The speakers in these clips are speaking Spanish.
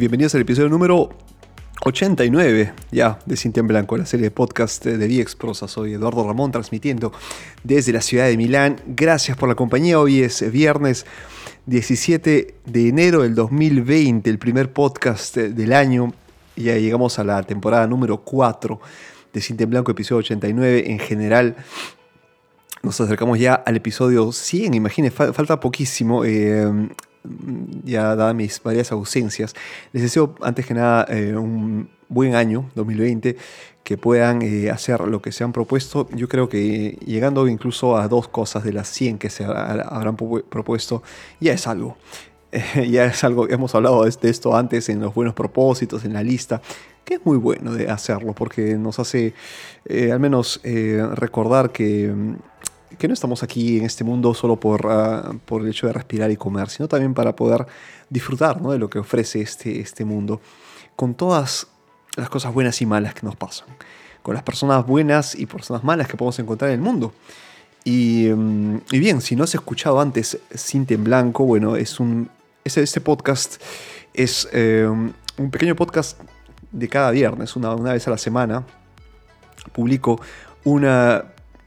bienvenidos al episodio número 89 ya de Cinta en Blanco, la serie de podcast de Viexprosa. Soy Eduardo Ramón transmitiendo desde la ciudad de Milán. Gracias por la compañía. Hoy es viernes 17 de enero del 2020, el primer podcast del año. Ya llegamos a la temporada número 4 de Cinta en Blanco, episodio 89. En general, nos acercamos ya al episodio 100. Imagínense, falta poquísimo. Eh, ya dadas mis varias ausencias, les deseo antes que nada eh, un buen año 2020, que puedan eh, hacer lo que se han propuesto. Yo creo que llegando incluso a dos cosas de las 100 que se habrán propuesto, ya es algo. ya es algo, hemos hablado de esto antes en los buenos propósitos, en la lista, que es muy bueno de hacerlo porque nos hace al menos recordar que que no estamos aquí en este mundo solo por, ah, por el hecho de respirar y comer, sino también para poder disfrutar de lo que ofrece este, este mundo, con todas las cosas buenas y malas que nos pasan, con las personas buenas y personas malas que podemos encontrar en el mundo. Y, mm, bien, si no has escuchado antes Cinta en Blanco, bueno, es un, ese, este podcast es eh, un pequeño podcast de cada viernes, una, una vez a la semana. Publico un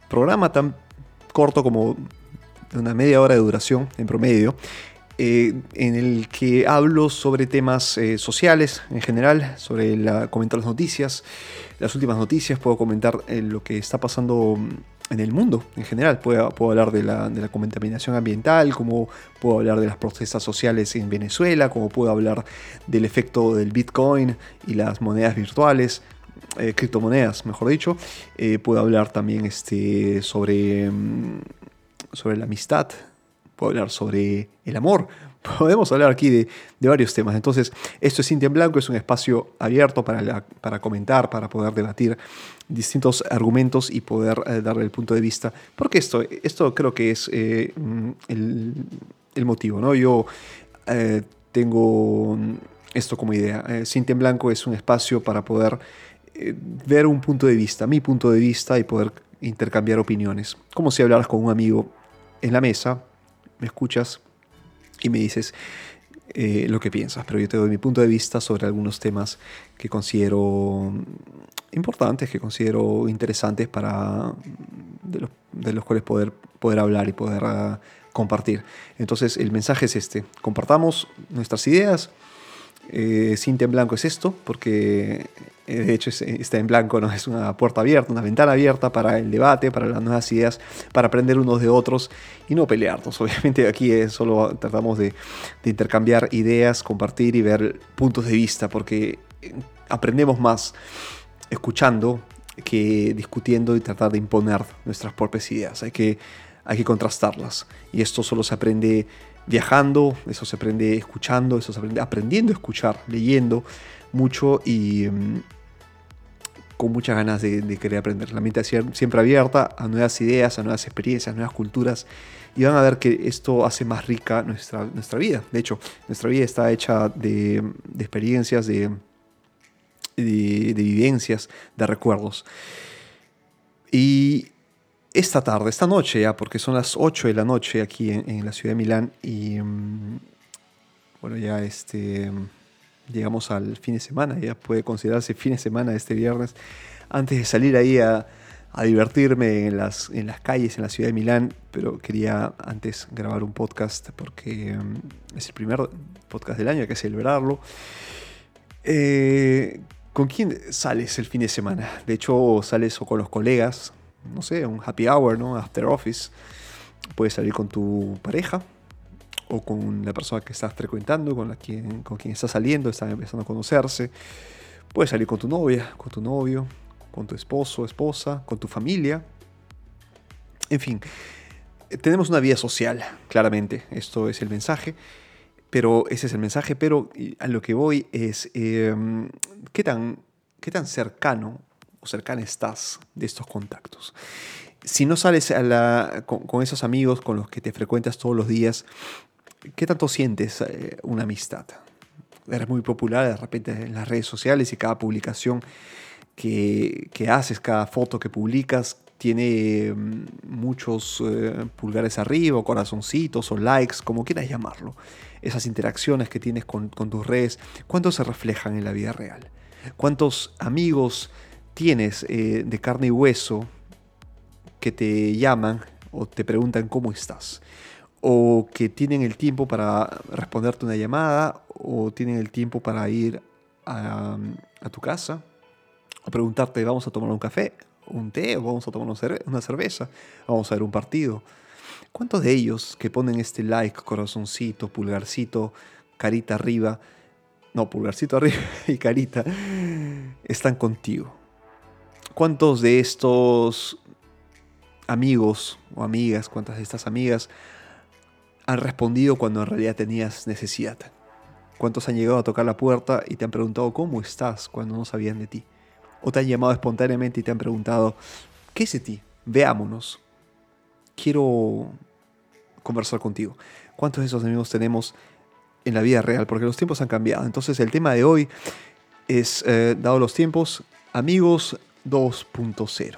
programa tan corto, como una media hora de duración en promedio, eh, en el que hablo sobre temas eh, sociales en general, sobre la, comentar las noticias, las últimas noticias, puedo comentar eh, lo que está pasando en el mundo en general, puedo, puedo hablar de la, de la, contaminación ambiental, como puedo hablar de las protestas sociales en Venezuela, como puedo hablar del efecto del Bitcoin y las monedas virtuales, eh, criptomonedas, mejor dicho. Eh, puedo hablar también este, sobre, mm, sobre la amistad, puedo hablar sobre el amor. Podemos hablar aquí de, varios temas. Entonces, esto es Cintia en Blanco, es un espacio abierto para, para comentar, para poder debatir distintos argumentos y poder eh, darle el punto de vista. Porque esto, esto creo que es mm, el, el, motivo. ¿no? Yo tengo esto como idea. Cintia en Blanco es un espacio para poder eh, ver un punto de vista, mi punto de vista y poder intercambiar opiniones. Como si hablaras con un amigo en la mesa, me escuchas y me dices eh, lo que piensas, pero yo te doy mi punto de vista sobre algunos temas que considero importantes, que considero interesantes para de los, cuales poder, poder hablar y poder ah, compartir. Entonces el mensaje es este, compartamos nuestras ideas, eh, Cinta en blanco es esto, porque eh, de hecho está en blanco, ¿no? es una puerta abierta, una ventana abierta para el debate, para las nuevas ideas, para aprender unos de otros y no pelearnos. Obviamente aquí solo tratamos de, intercambiar ideas, compartir y ver puntos de vista, porque eh, aprendemos más escuchando que discutiendo y tratar de imponer nuestras propias ideas. Hay que, hay que contrastarlas. Y esto solo se aprende viajando, eso se aprende escuchando, eso se aprende aprendiendo a escuchar, leyendo mucho y mm, con muchas ganas de, querer aprender. La mente siempre abierta a nuevas ideas, a nuevas experiencias, nuevas culturas y van a ver que esto hace más rica nuestra, nuestra vida. De hecho, nuestra vida está hecha de, experiencias, de, de vivencias, de recuerdos. Y esta tarde, esta noche ya, porque son las 8 de la noche aquí en, la ciudad de Milán y mm, bueno, ya este, llegamos al fin de semana, ya puede considerarse fin de semana este viernes, antes de salir ahí a, divertirme en las, en las calles en la ciudad de Milán, pero quería antes grabar un podcast porque mm, es el primer podcast del año, hay que celebrarlo. Eh, ¿Con quién sales el fin de semana? De hecho, sales o con los colegas, no sé, un happy hour, ¿no? After office. Puedes salir con tu pareja o con la persona que estás frecuentando, con, la quien, con quien estás saliendo, están empezando a conocerse. Puedes salir con tu novia, con tu novio, con tu esposo, esposa, con tu familia. En fin, tenemos una vida social, claramente. Esto es el mensaje. Pero ese es el mensaje. Pero a lo que voy es em, qué, tan, qué tan cercano cercana estás de estos contactos. Si no sales con, esos amigos con los que te frecuentas todos los días, ¿qué tanto sientes eh, una amistad? Eres muy popular de repente en las redes sociales y cada publicación que, haces, cada foto que publicas, tiene mm, muchos eh, pulgares arriba, corazoncitos, o likes, como quieras llamarlo. Esas interacciones que tienes con, tus redes, ¿cuántos se reflejan en la vida real? ¿Cuántos amigos tienes eh, de carne y hueso que te llaman o te preguntan cómo estás? O que tienen el tiempo para responderte una llamada, o tienen el tiempo para ir a, tu casa, o preguntarte, vamos a tomar un café, un té, o vamos a tomar una cerveza, vamos a ver un partido. ¿Cuántos de ellos que ponen este like, corazoncito, pulgarcito, carita arriba, no, pulgarcito arriba y carita, están contigo? ¿Cuántos de estos amigos o amigas, cuántas de estas amigas han respondido cuando en realidad tenías necesidad? ¿Cuántos han llegado a tocar la puerta y te han preguntado cómo estás cuando no sabían de ti? o te han llamado espontáneamente y te han preguntado, ¿qué es de ti? Veámonos. Quiero conversar contigo. ¿Cuántos de esos amigos tenemos en la vida real? Porque los tiempos han cambiado. Entonces el tema de hoy es, eh, dado los tiempos, amigos 2.0.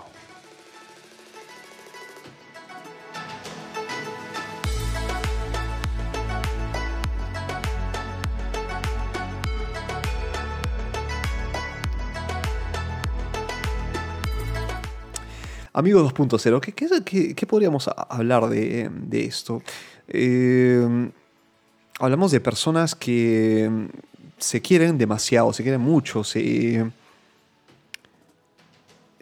Amigos 2.0, ¿qué, qué, podríamos hablar de, esto? Eh, hablamos de personas que se quieren demasiado, se quieren mucho, se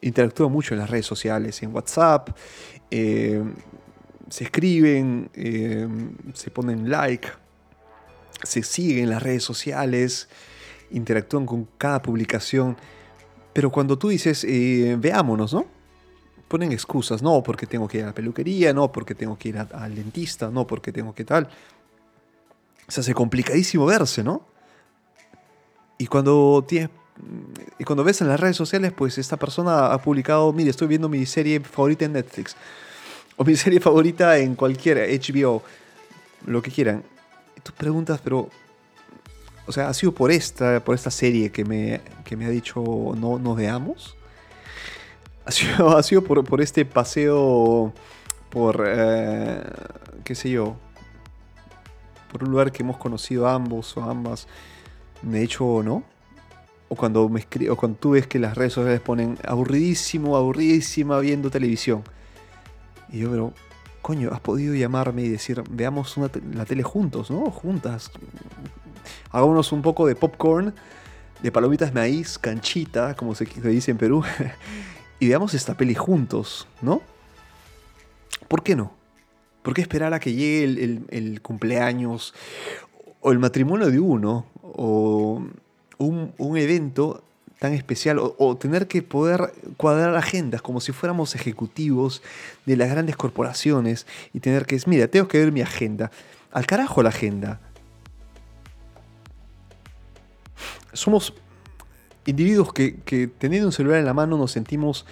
interactúan mucho en las redes sociales, en WhatsApp, eh, se escriben, eh, se ponen like, se siguen en las redes sociales, interactúan con cada publicación. Pero cuando tú dices, veámonos, ¿no? ponen excusas, no porque tengo que ir a la peluquería, no porque tengo que ir al dentista, no porque tengo que tal. Se hace complicadísimo verse, ¿no? Y cuando tienes y cuando ves en las redes sociales, pues esta persona ha publicado, mire, estoy viendo mi serie favorita en Netflix. O mi serie favorita en cualquier HBO. Lo que quieran. Y tú preguntas, pero... O sea, ¿ha sido por esta, por esta serie que me, que me ha dicho no nos veamos? ha sido, por, este paseo por, eh, qué sé yo, por un lugar que hemos conocido ambos o ambas, de hecho no. O cuando, me o cuando tú ves que las redes sociales ponen aburridísimo, aburridísima viendo televisión. Y yo, pero, coño, has podido llamarme y decir, veamos la tele juntos, ¿no? Juntas. Hagámonos un poco de popcorn, de palomitas de maíz, canchita, como se dice en Perú. y veamos esta peli juntos, ¿no? ¿Por qué no? ¿Por qué esperar a que llegue el, cumpleaños o el matrimonio de uno o un, evento tan especial o, tener que poder cuadrar agendas como si fuéramos ejecutivos de las grandes corporaciones y tener que, mira, tengo que ver mi agenda. Al carajo la agenda. Somos individuos que, teniendo un celular en la mano nos sentimos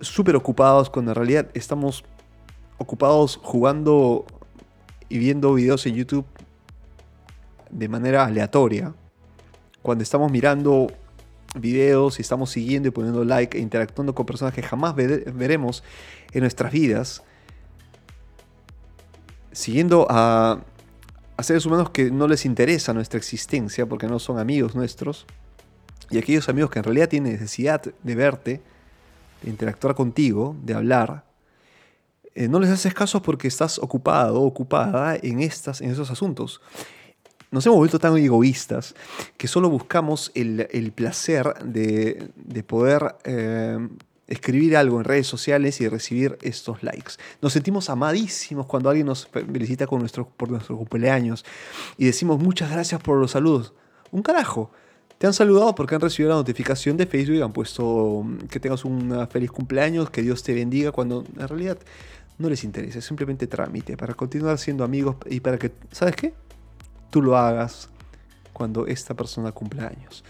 súper ocupados cuando en realidad estamos ocupados jugando y viendo videos en YouTube de manera aleatoria. Cuando estamos mirando videos y estamos siguiendo y poniendo like e interactuando con personas que jamás veremos en nuestras vidas. Siguiendo a, seres humanos que no les interesa nuestra existencia porque no son amigos nuestros y aquellos amigos que en realidad tienen necesidad de verte, de interactuar contigo, de hablar, eh, no les haces caso porque estás ocupado ocupada en, estas, en esos asuntos. Nos hemos vuelto tan egoístas que solo buscamos el, placer de, poder eh, escribir algo en redes sociales y recibir estos likes. Nos sentimos amadísimos cuando alguien nos felicita con nuestro, por nuestro cumpleaños y decimos muchas gracias por los saludos. Un carajo. Te han saludado porque han recibido la notificación de Facebook y han puesto mm, que tengas un feliz cumpleaños, que Dios te bendiga, cuando en realidad no les interesa, es simplemente trámite para continuar siendo amigos y para que, ¿sabes qué? Tú lo hagas cuando esta persona cumpla años.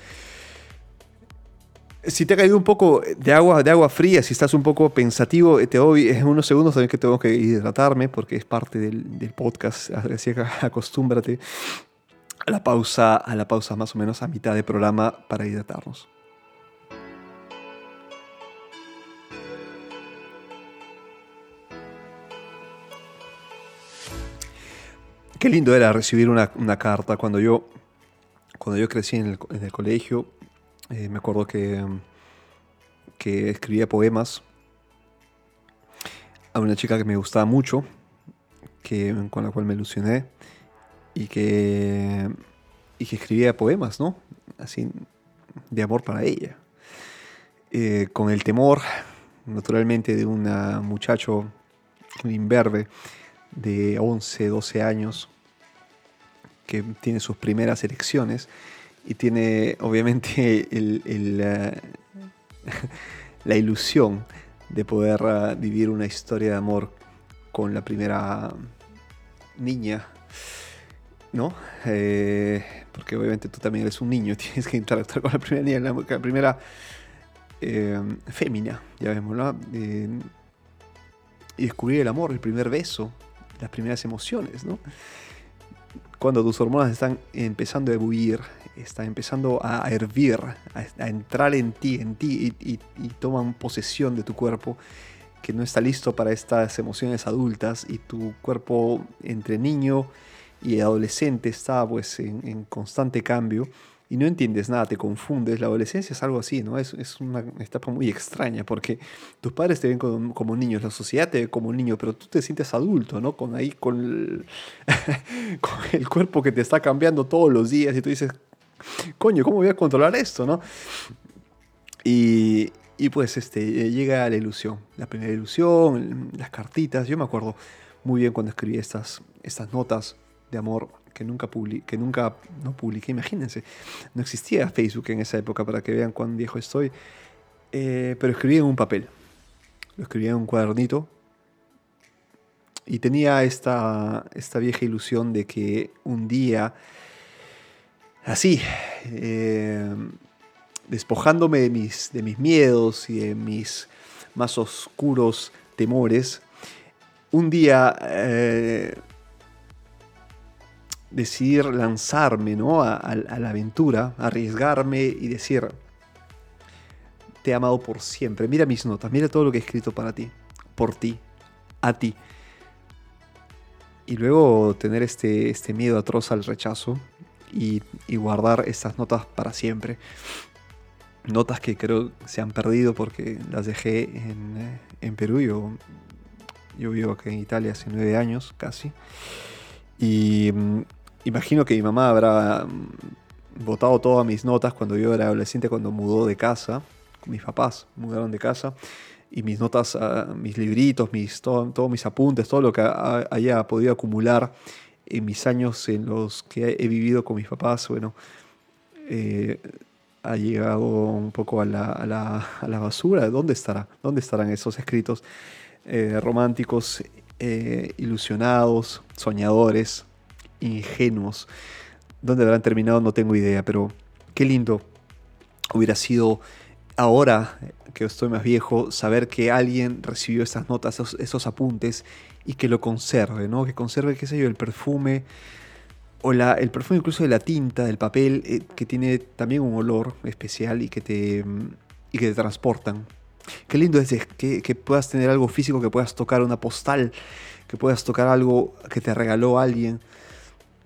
Si te ha caído un poco de agua, de agua fría, si estás un poco pensativo, te doy unos segundos también que tengo que hidratarme porque es parte del, del podcast, así que acostúmbrate a la pausa, a la pausa más o menos a mitad de programa para hidratarnos. Qué lindo era recibir una, carta cuando yo, cuando yo crecí en el, colegio. Eh, me acuerdo que, que escribía poemas a una chica que me gustaba mucho, que, con la cual me ilusioné y que, y que escribía poemas, ¿no? Así, de amor para ella. Eh, con el temor, naturalmente, de un muchacho, imberbe, de 11, 12 años, que tiene sus primeras elecciones y tiene obviamente la, ilusión de poder ah, vivir una historia de amor con la primera niña, ¿no? Eh, porque obviamente tú también eres un niño, tienes que interactuar con la primera niña, la, primera eh, fémina, ya vemos, ¿no? Y descubrir el amor, el primer beso, las primeras emociones, ¿no? Cuando tus hormonas están empezando a ebullir, están empezando a hervir, a, entrar en ti, en ti, y, toman posesión de tu cuerpo, que no está listo para estas emociones adultas, y tu cuerpo entre niño y adolescente está pues en constante cambio, y no entiendes nada, te confundes. La adolescencia es algo así, ¿no? Es, es una etapa muy extraña porque tus padres te ven como, como, niños, la sociedad te ve como niño, pero tú te sientes adulto, ¿no? Con ahí, con el, con el cuerpo que te está cambiando todos los días y tú dices, coño, ¿cómo voy a controlar esto, no? Y, y pues este, llega la ilusión, la primera ilusión, las cartitas. Yo me acuerdo muy bien cuando escribí estas, estas notas de amor que nunca, que nunca no publiqué, imagínense. No existía Facebook en esa época para que vean cuán viejo estoy. Eh, pero escribí en un papel. Lo escribí en un cuadernito. Y tenía esta, esta vieja ilusión de que un día, así, eh, despojándome de mis, de mis miedos y de mis más oscuros temores, un día eh, decidir lanzarme ¿no? a, la aventura, arriesgarme y decir, te he amado por siempre. Mira mis notas, mira todo lo que he escrito para ti, por ti, a ti. Y luego tener este, este miedo atroz al rechazo y, guardar estas notas para siempre. Notas que creo se han perdido porque las dejé en, en Perú. Yo, yo vivo aquí en Italia hace nueve años casi. Y mm, imagino que mi mamá habrá votado mm, todas mis notas cuando yo era adolescente, cuando mudó de casa. Mis papás mudaron de casa. Y mis notas, ah, mis libritos, mis, todos mis apuntes, todo lo que haya podido acumular en mis años en los que he vivido con mis papás, bueno, eh, ha llegado un poco a la, basura. ¿Dónde estará? ¿Dónde estarán esos escritos eh, románticos, eh, ilusionados, soñadores, ingenuos. ¿Dónde habrán terminado? No tengo idea, pero qué lindo hubiera sido ahora que estoy más viejo, saber que alguien recibió estas notas, esos, apuntes y que lo conserve, ¿no? Que conserve, qué sé yo, el perfume o la, el perfume incluso de la tinta, del papel, eh, que tiene también un olor especial y que te, y que te transportan. Qué lindo es que, que puedas tener algo físico, que puedas tocar una postal, que puedas tocar algo que te regaló alguien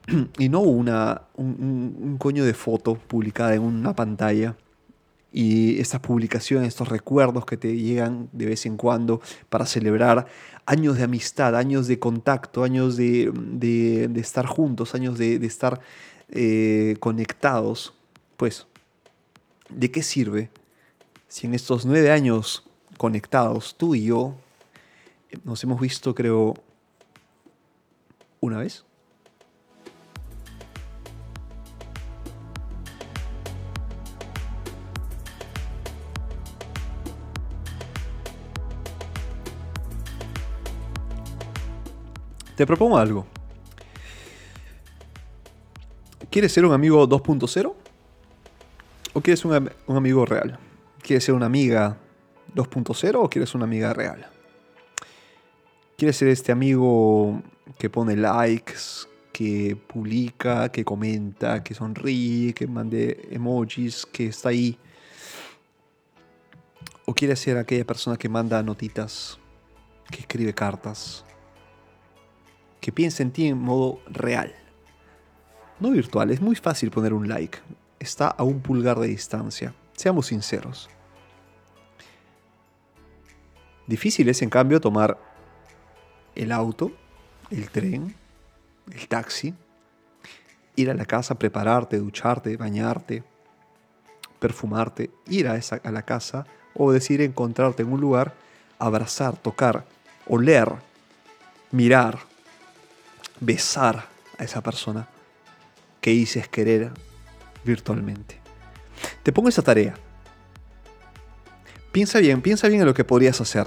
y no una, un, coño de foto publicada en una pantalla. Y estas publicaciones, estos recuerdos que te llegan de vez en cuando para celebrar años de amistad, años de contacto, años de, estar juntos, años de, estar eh, conectados, pues, ¿de qué sirve si en estos nueve años conectados, tú y yo, nos hemos visto, creo, una vez? Te propongo algo. ¿Quieres ser un amigo 2.0? ¿O quieres un, un amigo real? ¿Quieres ser una amiga 2.0 o quieres una amiga real? ¿Quieres ser este amigo que pone likes, que publica, que comenta, que sonríe, que mande emojis, que está ahí? ¿O quieres ser aquella persona que manda notitas, que escribe cartas, que piense en ti en modo real. No virtual, es muy fácil poner un like. Está a un pulgar de distancia. Seamos sinceros. Difícil es, en cambio, tomar el auto, el tren, el taxi, ir a la casa, prepararte, ducharte, bañarte, perfumarte, ir a, esa, a la casa o decir encontrarte en un lugar, abrazar, tocar, oler, mirar, besar a esa persona que dices querer virtualmente. Te pongo esa tarea. Piensa bien, piensa bien en lo que podrías hacer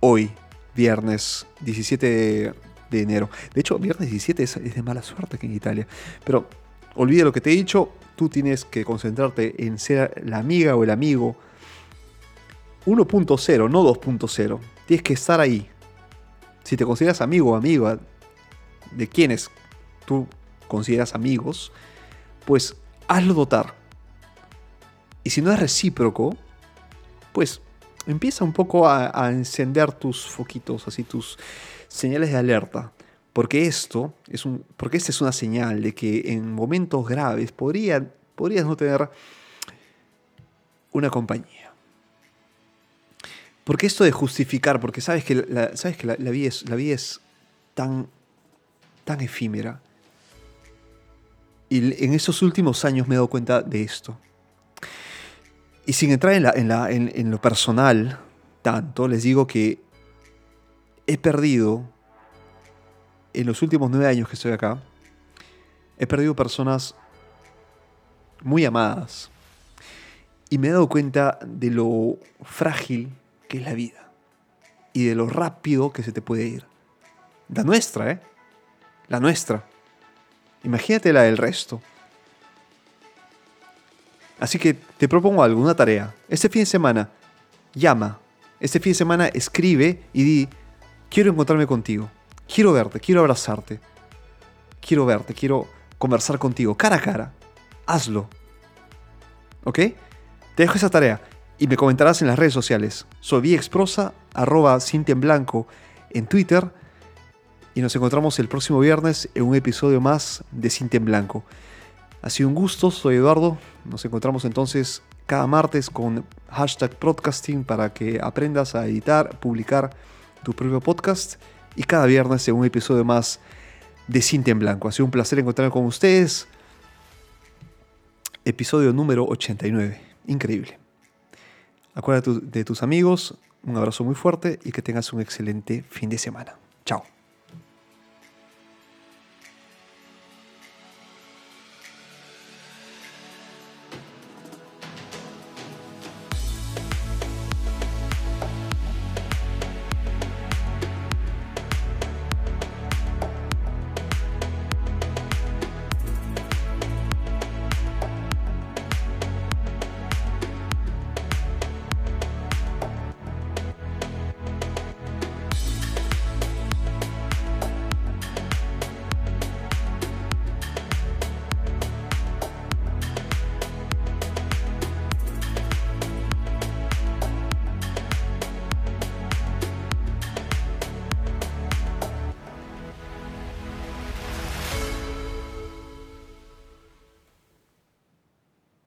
hoy, viernes 17 de, enero. De hecho, viernes 17 es, es de mala suerte aquí en Italia. Pero olvida lo que te he dicho, tú tienes que concentrarte en ser la amiga o el amigo 1.0, no 2.0. Tienes que estar ahí. Si te consideras amigo o amiga de quienes tú consideras amigos, pues hazlo dotar. Y si no es recíproco, pues empieza un poco a, encender tus foquitos, así tus señales de alerta. Porque esto es un, porque esta es una señal de que en momentos graves podría, podrías no tener una compañía. Porque esto de justificar, porque sabes que sabes que la, vida, es, la vida es tan, tan efímera. Y en esos últimos años me he dado cuenta de esto. Y sin entrar en, la, en, lo personal tanto, les digo que he perdido en los últimos nueve años que estoy acá, he perdido personas muy amadas. Y me he dado cuenta de lo frágil que es la vida. Y de lo rápido que se te puede ir. La nuestra, ¿eh? La nuestra. Imagínate la del resto. Así que te propongo algo, una tarea. Este fin de semana, llama. Este fin de semana escribe y di, quiero encontrarme contigo. Quiero verte, quiero abrazarte. Quiero verte, quiero conversar contigo, cara a cara. Hazlo. ¿Ok? Te dejo esa tarea y me comentarás en las redes sociales. Soy viexprosa, arroba Cintia en Blanco en Twitter. Y nos encontramos el próximo viernes en un episodio más de Cintia en Blanco. Ha sido un gusto, soy Eduardo. Nos encontramos entonces cada martes con hashtag podcasting para que aprendas a editar, publicar tu propio podcast y cada viernes en un episodio más de Cinta en Blanco. Ha sido un placer encontrarme con ustedes. Episodio número 89. Increíble. Acuérdate de tus amigos, un abrazo muy fuerte y que tengas un excelente fin de semana. Chao.